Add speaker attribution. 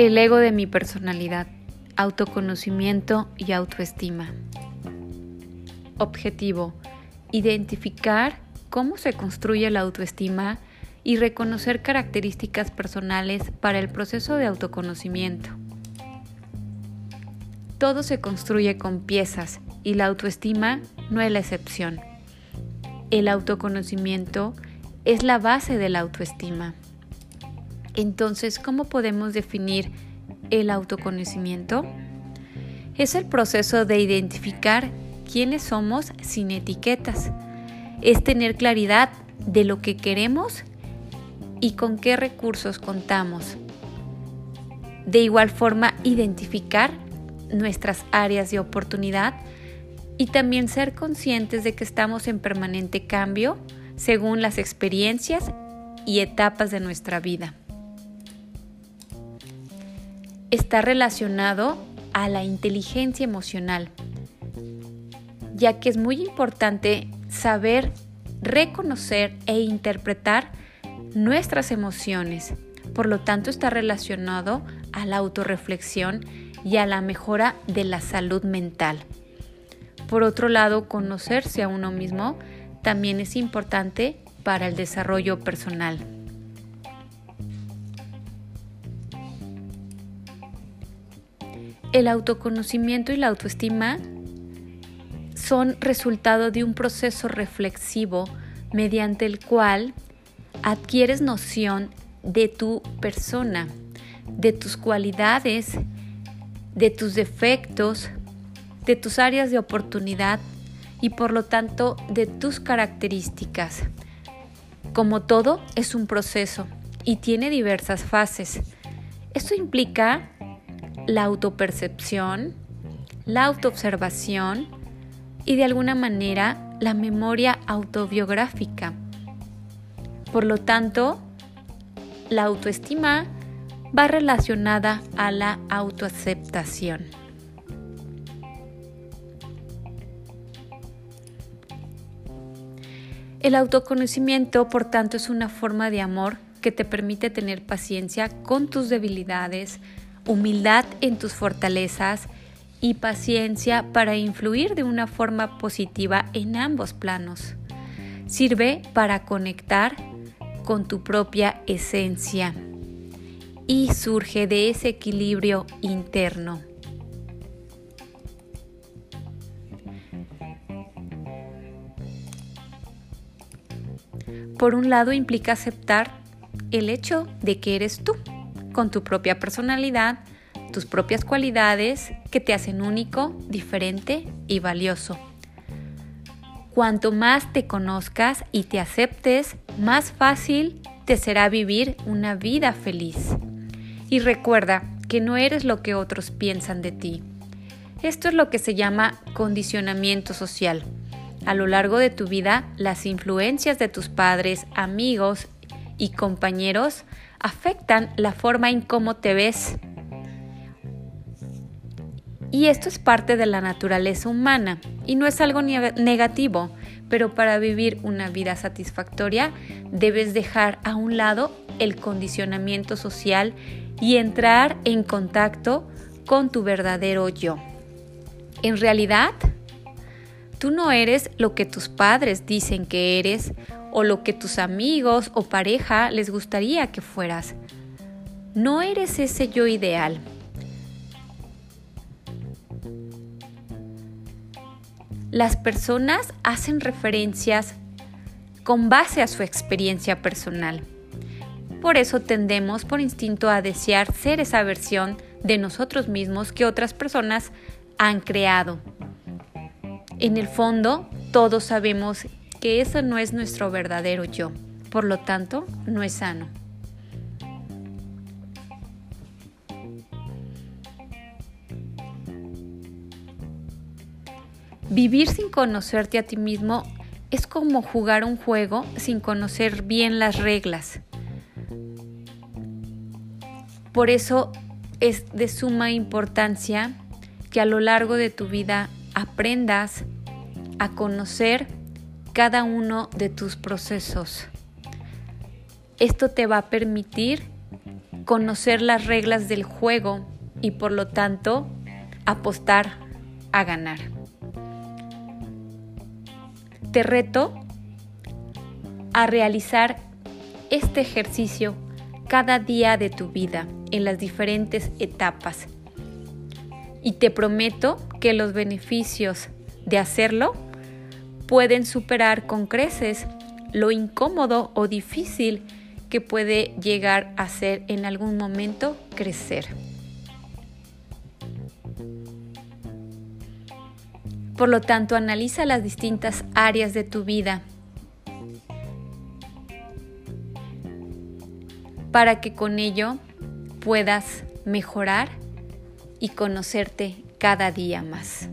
Speaker 1: El ego de mi personalidad, autoconocimiento y autoestima. Objetivo, identificar cómo se construye la autoestima y reconocer características personales para el proceso de autoconocimiento. Todo se construye con piezas y la autoestima no es la excepción. El autoconocimiento es la base de la autoestima. Entonces, ¿cómo podemos definir el autoconocimiento? Es el proceso de identificar quiénes somos sin etiquetas. Es tener claridad de lo que queremos y con qué recursos contamos. De igual forma, identificar nuestras áreas de oportunidad y también ser conscientes de que estamos en permanente cambio según las experiencias y etapas de nuestra vida. Está relacionado a la inteligencia emocional, ya que es muy importante saber reconocer e interpretar nuestras emociones. Por lo tanto, está relacionado a la autorreflexión y a la mejora de la salud mental. Por otro lado, conocerse a uno mismo también es importante para el desarrollo personal. El autoconocimiento y la autoestima son resultado de un proceso reflexivo mediante el cual adquieres noción de tu persona, de tus cualidades, de tus defectos, de tus áreas de oportunidad y por lo tanto de tus características. Como todo, es un proceso y tiene diversas fases. Esto implica la autopercepción, la autoobservación y de alguna manera la memoria autobiográfica. Por lo tanto, la autoestima va relacionada a la autoaceptación. El autoconocimiento, por tanto, es una forma de amor que te permite tener paciencia con tus debilidades, humildad en tus fortalezas y paciencia para influir de una forma positiva en ambos planos. Sirve para conectar con tu propia esencia y surge de ese equilibrio interno. Por un lado implica aceptar el hecho de que eres tú, con tu propia personalidad, tus propias cualidades que te hacen único, diferente y valioso. Cuanto más te conozcas y te aceptes, más fácil te será vivir una vida feliz. Y recuerda que no eres lo que otros piensan de ti. Esto es lo que se llama condicionamiento social. A lo largo de tu vida, las influencias de tus padres, amigos y compañeros afectan la forma en cómo te ves. Y esto es parte de la naturaleza humana y no es algo negativo, pero para vivir una vida satisfactoria debes dejar a un lado el condicionamiento social y entrar en contacto con tu verdadero yo. En realidad, Tú no eres lo que tus padres dicen que eres o lo que tus amigos o pareja les gustaría que fueras. No eres ese yo ideal. Las personas hacen referencias con base a su experiencia personal. Por eso tendemos por instinto a desear ser esa versión de nosotros mismos que otras personas han creado. En el fondo, todos sabemos que eso no es nuestro verdadero yo, por lo tanto, no es sano. Vivir sin conocerte a ti mismo es como jugar un juego sin conocer bien las reglas. Por eso es de suma importancia que a lo largo de tu vida aprendas a conocer cada uno de tus procesos. Esto te va a permitir conocer las reglas del juego y por lo tanto apostar a ganar. Te reto a realizar este ejercicio cada día de tu vida en las diferentes etapas y te prometo que los beneficios de hacerlo pueden superar con creces lo incómodo o difícil que puede llegar a ser en algún momento crecer. Por lo tanto, analiza las distintas áreas de tu vida para que con ello puedas mejorar y conocerte cada día más.